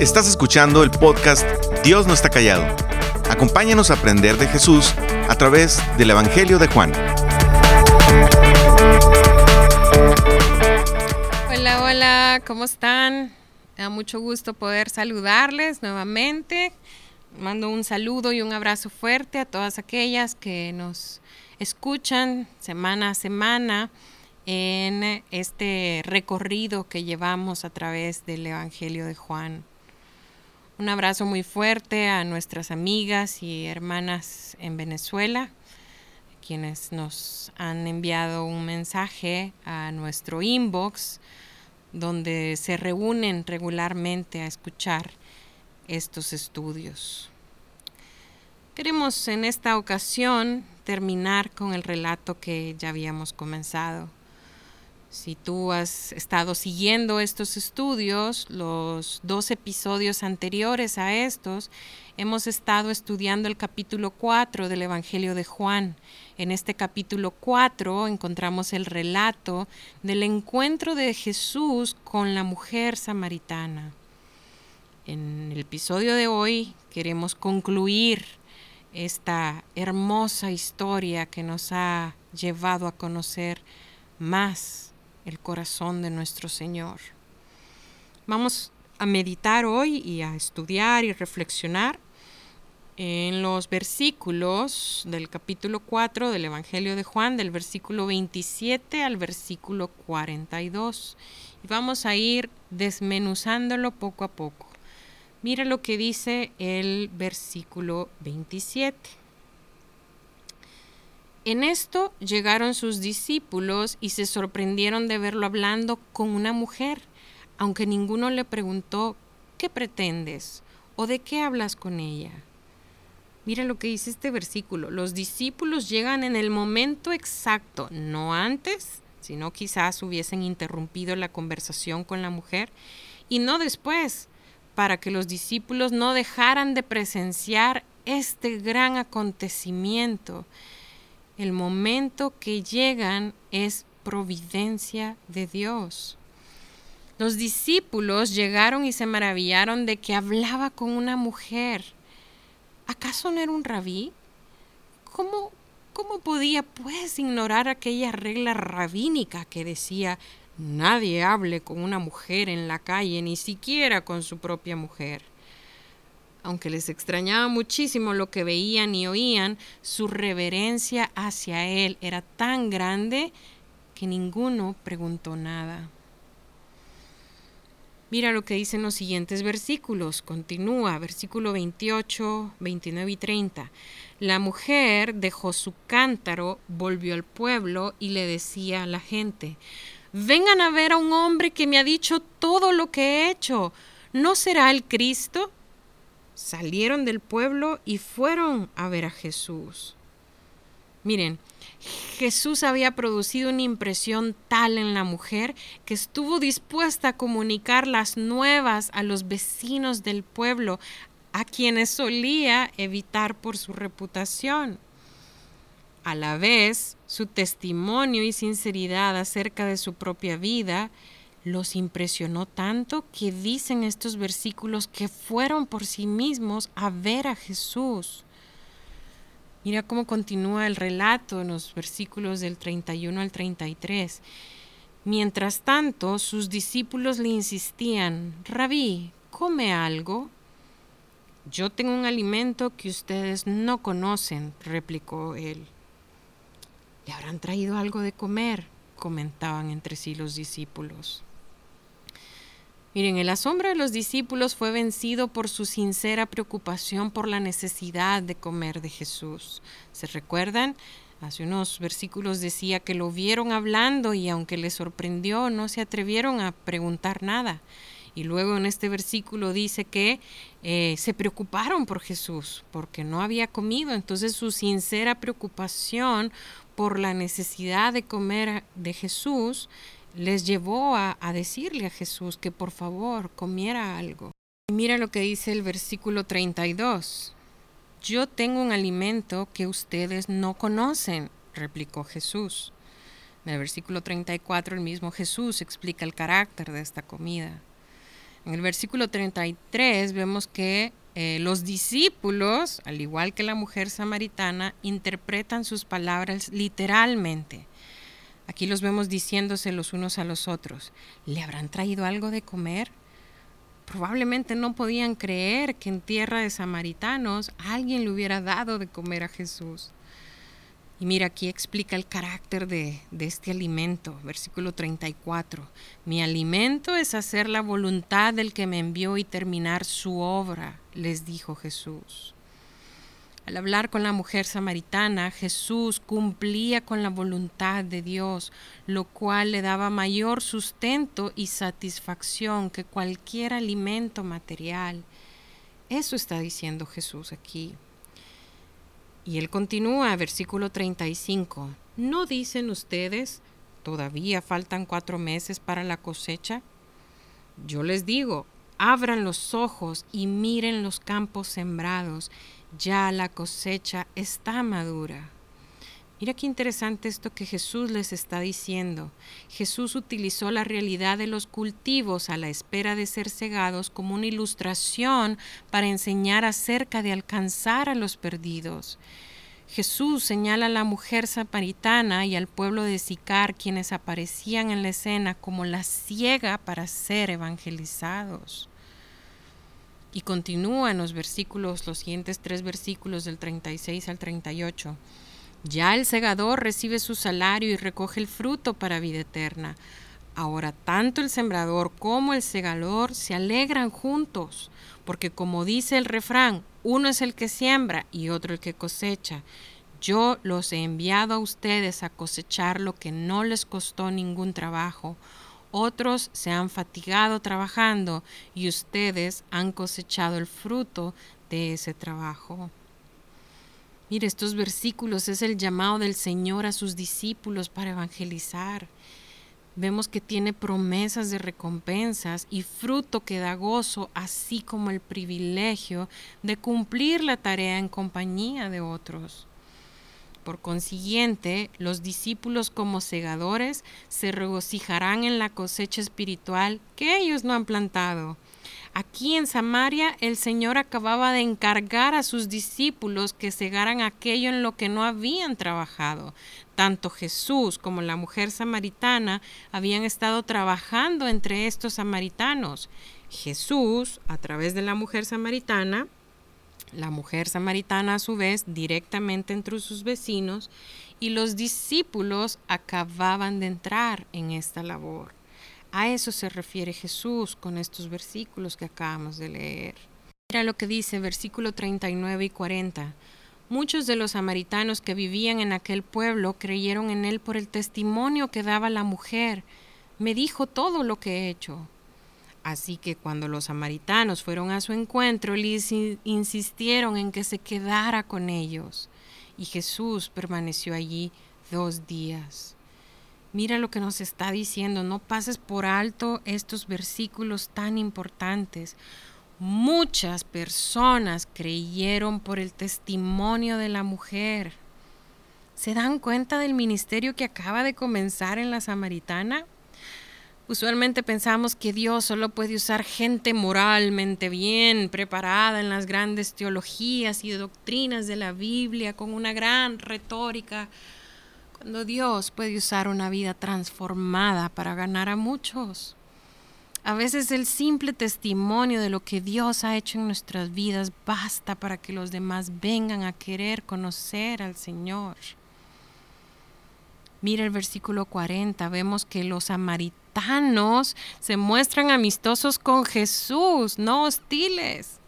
Estás escuchando el podcast Dios no está callado. Acompáñanos a aprender de Jesús a través del Evangelio de Juan. Hola, hola, ¿cómo están? Me da mucho gusto poder saludarles nuevamente. Mando un saludo y un abrazo fuerte a todas aquellas que nos escuchan semana a semana en este recorrido que llevamos a través del Evangelio de Juan. Un abrazo muy fuerte a nuestras amigas y hermanas en Venezuela, quienes nos han enviado un mensaje a nuestro inbox, donde se reúnen regularmente a escuchar estos estudios. Queremos en esta ocasión terminar con el relato que ya habíamos comenzado si tú has estado siguiendo estos estudios, los dos episodios anteriores a estos, hemos estado estudiando el capítulo 4 del Evangelio de Juan. En este capítulo 4 encontramos el relato del encuentro de Jesús con la mujer samaritana. En el episodio de hoy queremos concluir esta hermosa historia que nos ha llevado a conocer más el corazón de nuestro Señor. Vamos a meditar hoy y a estudiar y reflexionar en los versículos del capítulo 4 del Evangelio de Juan, del versículo 27 al versículo 42. Y vamos a ir desmenuzándolo poco a poco. Mira lo que dice el versículo 27. En esto llegaron sus discípulos y se sorprendieron de verlo hablando con una mujer, aunque ninguno le preguntó, ¿qué pretendes? ¿O de qué hablas con ella? Mira lo que dice este versículo. Los discípulos llegan en el momento exacto, no antes, sino quizás hubiesen interrumpido la conversación con la mujer, y no después, para que los discípulos no dejaran de presenciar este gran acontecimiento el momento que llegan es providencia de Dios. Los discípulos llegaron y se maravillaron de que hablaba con una mujer. ¿Acaso no era un rabí? ¿Cómo, cómo podía pues ignorar aquella regla rabínica que decía nadie hable con una mujer en la calle, ni siquiera con su propia mujer? Aunque les extrañaba muchísimo lo que veían y oían, su reverencia hacia él era tan grande que ninguno preguntó nada. Mira lo que dicen los siguientes versículos. Continúa, versículo 28, 29 y 30. La mujer dejó su cántaro, volvió al pueblo y le decía a la gente, vengan a ver a un hombre que me ha dicho todo lo que he hecho. ¿No será el Cristo? Salieron del pueblo y fueron a ver a Jesús. Miren, Jesús había producido una impresión tal en la mujer que estuvo dispuesta a comunicar las nuevas a los vecinos del pueblo, a quienes solía evitar por su reputación. A la vez, su testimonio y sinceridad acerca de su propia vida los impresionó tanto que dicen estos versículos que fueron por sí mismos a ver a Jesús. Mira cómo continúa el relato en los versículos del 31 al 33. Mientras tanto, sus discípulos le insistían, Rabí, come algo. Yo tengo un alimento que ustedes no conocen, replicó él. ¿Le habrán traído algo de comer? comentaban entre sí los discípulos. Miren, el asombro de los discípulos fue vencido por su sincera preocupación por la necesidad de comer de Jesús. ¿Se recuerdan? Hace unos versículos decía que lo vieron hablando y aunque les sorprendió, no se atrevieron a preguntar nada. Y luego en este versículo dice que eh, se preocuparon por Jesús porque no había comido. Entonces su sincera preocupación por la necesidad de comer de Jesús les llevó a, decirle a Jesús que por favor comiera algo. Y mira lo que dice el versículo 32. Yo tengo un alimento que ustedes no conocen, replicó Jesús. En el versículo 34 el mismo Jesús explica el carácter de esta comida. En el versículo 33 vemos que eh, los discípulos, al igual que la mujer samaritana, interpretan sus palabras literalmente. Aquí los vemos diciéndose los unos a los otros, ¿le habrán traído algo de comer? Probablemente no podían creer que en tierra de samaritanos alguien le hubiera dado de comer a Jesús. Y mira, aquí explica el carácter de, este alimento, versículo 34. Mi alimento es hacer la voluntad del que me envió y terminar su obra, les dijo Jesús. Al hablar con la mujer samaritana, Jesús cumplía con la voluntad de Dios, lo cual le daba mayor sustento y satisfacción que cualquier alimento material. Eso está diciendo Jesús aquí. Y él continúa, versículo 35. ¿No dicen ustedes, todavía faltan cuatro meses para la cosecha? Yo les digo, abran los ojos y miren los campos sembrados, ya la cosecha está madura. Mira qué interesante esto que Jesús les está diciendo. Jesús utilizó la realidad de los cultivos a la espera de ser cegados como una ilustración para enseñar acerca de alcanzar a los perdidos. Jesús señala a la mujer samaritana y al pueblo de Sicar, quienes aparecían en la escena como la ciega para ser evangelizados. Y continúa en los versículos, los siguientes tres versículos del 36 al 38. Ya el segador recibe su salario y recoge el fruto para vida eterna. Ahora tanto el sembrador como el segador se alegran juntos, porque como dice el refrán, uno es el que siembra y otro el que cosecha. Yo los he enviado a ustedes a cosechar lo que no les costó ningún trabajo. Otros se han fatigado trabajando y ustedes han cosechado el fruto de ese trabajo. Mire, estos versículos es el llamado del Señor a sus discípulos para evangelizar. Vemos que tiene promesas de recompensas y fruto que da gozo, así como el privilegio de cumplir la tarea en compañía de otros. Por consiguiente, los discípulos como segadores se regocijarán en la cosecha espiritual que ellos no han plantado Aquí en Samaria el Señor acababa de encargar a sus discípulos que cegaran aquello en lo que no habían trabajado. Tanto Jesús como la mujer samaritana habían estado trabajando entre estos samaritanos. Jesús, a través de la mujer samaritana, la mujer samaritana a su vez directamente entre sus vecinos, y los discípulos acababan de entrar en esta labor. A eso se refiere Jesús con estos versículos que acabamos de leer. Mira lo que dice versículo 39 y 40. Muchos de los samaritanos que vivían en aquel pueblo creyeron en él por el testimonio que daba la mujer. Me dijo todo lo que he hecho. Así que cuando los samaritanos fueron a su encuentro, les insistieron en que se quedara con ellos. Y Jesús permaneció allí dos días. Mira lo que nos está diciendo, no pases por alto estos versículos tan importantes. Muchas personas creyeron por el testimonio de la mujer. ¿Se dan cuenta del ministerio que acaba de comenzar en la samaritana? Usualmente pensamos que Dios solo puede usar gente moralmente bien preparada en las grandes teologías y doctrinas de la Biblia, con una gran retórica cuando Dios puede usar una vida transformada para ganar a muchos. A veces el simple testimonio de lo que Dios ha hecho en nuestras vidas basta para que los demás vengan a querer conocer al Señor. Mira el versículo 40, vemos que los samaritanos se muestran amistosos con Jesús, no hostiles.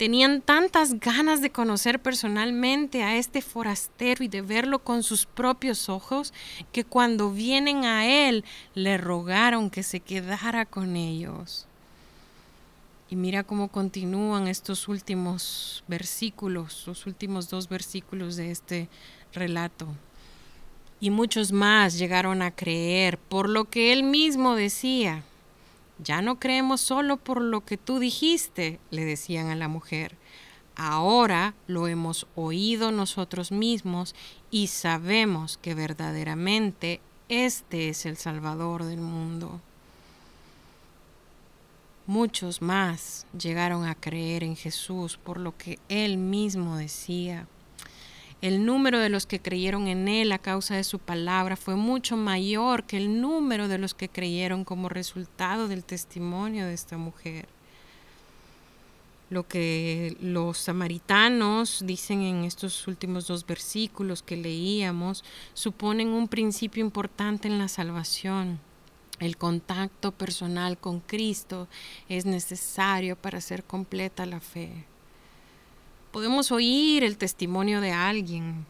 Tenían tantas ganas de conocer personalmente a este forastero y de verlo con sus propios ojos que cuando vienen a él le rogaron que se quedara con ellos. Y mira cómo continúan estos últimos versículos, los últimos dos versículos de este relato. Y muchos más llegaron a creer por lo que él mismo decía. Ya no creemos solo por lo que tú dijiste, le decían a la mujer. Ahora lo hemos oído nosotros mismos y sabemos que verdaderamente este es el Salvador del mundo. Muchos más llegaron a creer en Jesús por lo que él mismo decía. El número de los que creyeron en Él a causa de su palabra fue mucho mayor que el número de los que creyeron como resultado del testimonio de esta mujer. Lo que los samaritanos dicen en estos últimos dos versículos que leíamos suponen un principio importante en la salvación. El contacto personal con Cristo es necesario para hacer completa la fe. Podemos oír el testimonio de alguien,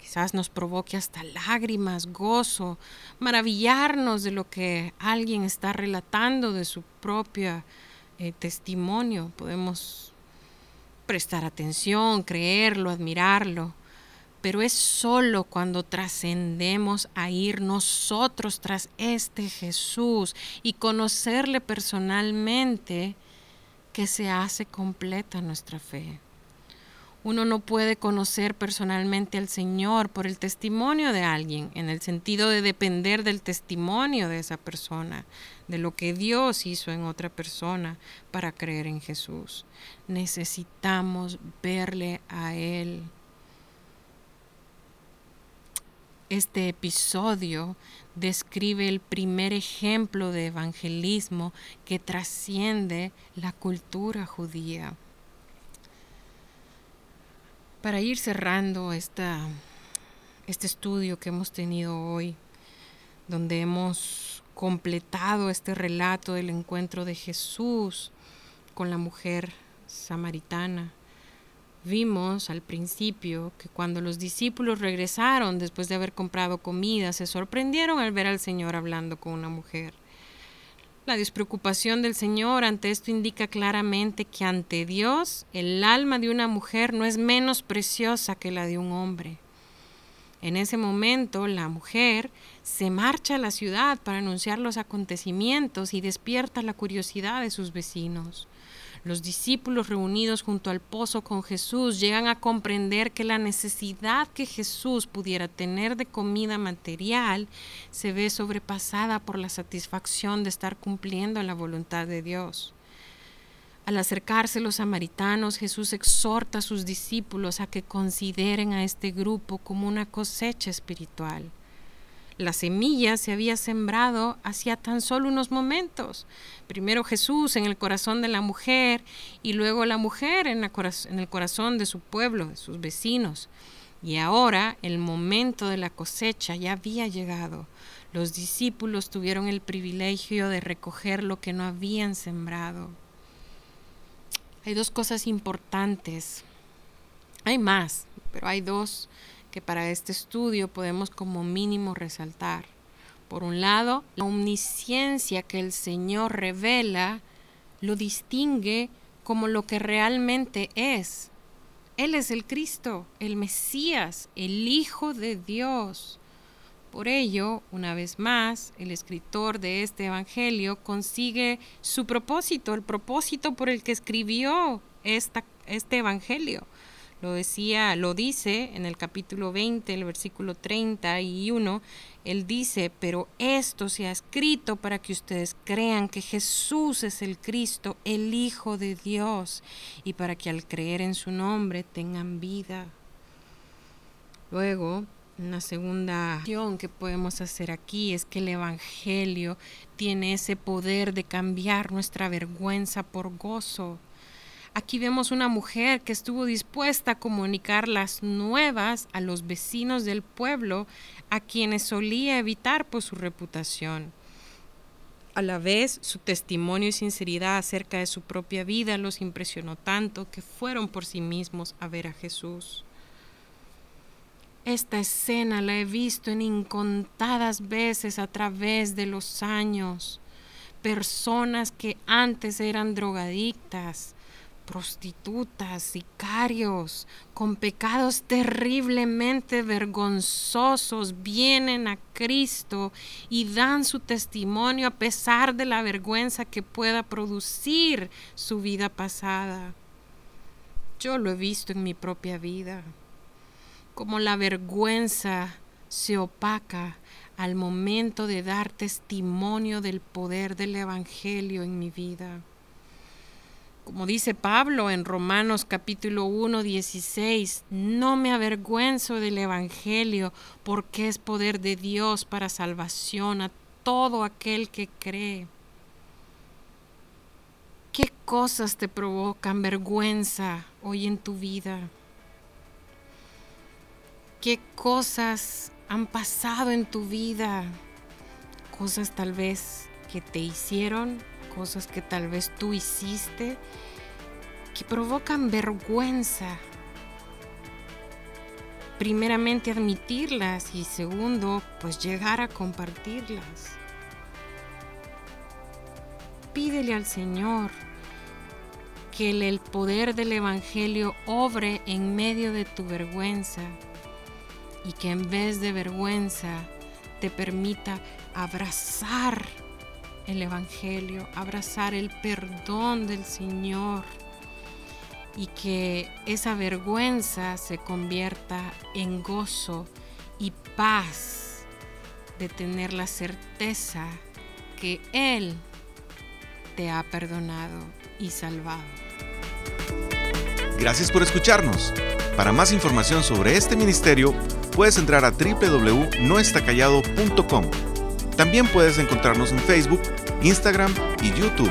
quizás nos provoque hasta lágrimas, gozo, maravillarnos de lo que alguien está relatando de su propio eh, testimonio. Podemos prestar atención, creerlo, admirarlo, pero es solo cuando trascendemos a ir nosotros tras este Jesús y conocerle personalmente que se hace completa nuestra fe. Uno no puede conocer personalmente al Señor por el testimonio de alguien, en el sentido de depender del testimonio de esa persona, de lo que Dios hizo en otra persona para creer en Jesús. Necesitamos verle a Él. Este episodio describe el primer ejemplo de evangelismo que trasciende la cultura judía. Para ir cerrando esta, este estudio que hemos tenido hoy, donde hemos completado este relato del encuentro de Jesús con la mujer samaritana, vimos al principio que cuando los discípulos regresaron después de haber comprado comida, se sorprendieron al ver al Señor hablando con una mujer. La despreocupación del Señor ante esto indica claramente que ante Dios el alma de una mujer no es menos preciosa que la de un hombre. En ese momento la mujer se marcha a la ciudad para anunciar los acontecimientos y despierta la curiosidad de sus vecinos. Los discípulos reunidos junto al pozo con Jesús llegan a comprender que la necesidad que Jesús pudiera tener de comida material se ve sobrepasada por la satisfacción de estar cumpliendo la voluntad de Dios. Al acercarse los samaritanos, Jesús exhorta a sus discípulos a que consideren a este grupo como una cosecha espiritual. La semilla se había sembrado hacía tan solo unos momentos. Primero Jesús en el corazón de la mujer y luego la mujer en, el corazón de su pueblo, de sus vecinos. Y ahora el momento de la cosecha ya había llegado. Los discípulos tuvieron el privilegio de recoger lo que no habían sembrado. Hay dos cosas importantes. Hay más, pero hay dos que para este estudio podemos como mínimo resaltar. Por un lado, la omnisciencia que el Señor revela lo distingue como lo que realmente es. Él es el Cristo, el Mesías, el Hijo de Dios. Por ello, una vez más, el escritor de este Evangelio consigue su propósito, el propósito por el que escribió esta, este Evangelio. Lo decía, lo dice en el capítulo 20, el versículo 31, él dice, pero esto se ha escrito para que ustedes crean que Jesús es el Cristo, el Hijo de Dios, y para que al creer en su nombre tengan vida. Luego, una segunda acción que podemos hacer aquí es que el Evangelio tiene ese poder de cambiar nuestra vergüenza por gozo. Aquí vemos una mujer que estuvo dispuesta a comunicar las nuevas a los vecinos del pueblo, a quienes solía evitar por su reputación. A la vez, su testimonio y sinceridad acerca de su propia vida los impresionó tanto que fueron por sí mismos a ver a Jesús. Esta escena la he visto en incontadas veces a través de los años. Personas que antes eran drogadictas, prostitutas, sicarios, con pecados terriblemente vergonzosos, vienen a Cristo y dan su testimonio a pesar de la vergüenza que pueda producir su vida pasada. Yo lo he visto en mi propia vida, como la vergüenza se opaca al momento de dar testimonio del poder del Evangelio en mi vida. Como dice Pablo en Romanos capítulo 1, 16, no me avergüenzo del Evangelio porque es poder de Dios para salvación a todo aquel que cree. ¿Qué cosas te provocan vergüenza hoy en tu vida? ¿Qué cosas han pasado en tu vida? Cosas tal vez que te hicieron, cosas que tal vez tú hiciste, que provocan vergüenza. Primeramente admitirlas y segundo, pues llegar a compartirlas pídele al Señor que el poder del Evangelio obre en medio de tu vergüenza y que en vez de vergüenza te permita abrazar el Evangelio, abrazar el perdón del Señor y que esa vergüenza se convierta en gozo y paz de tener la certeza que Él te ha perdonado y salvado. Gracias por escucharnos. Para más información sobre este ministerio, puedes entrar a www.noestacallado.com. También puedes encontrarnos en Facebook, Instagram y YouTube.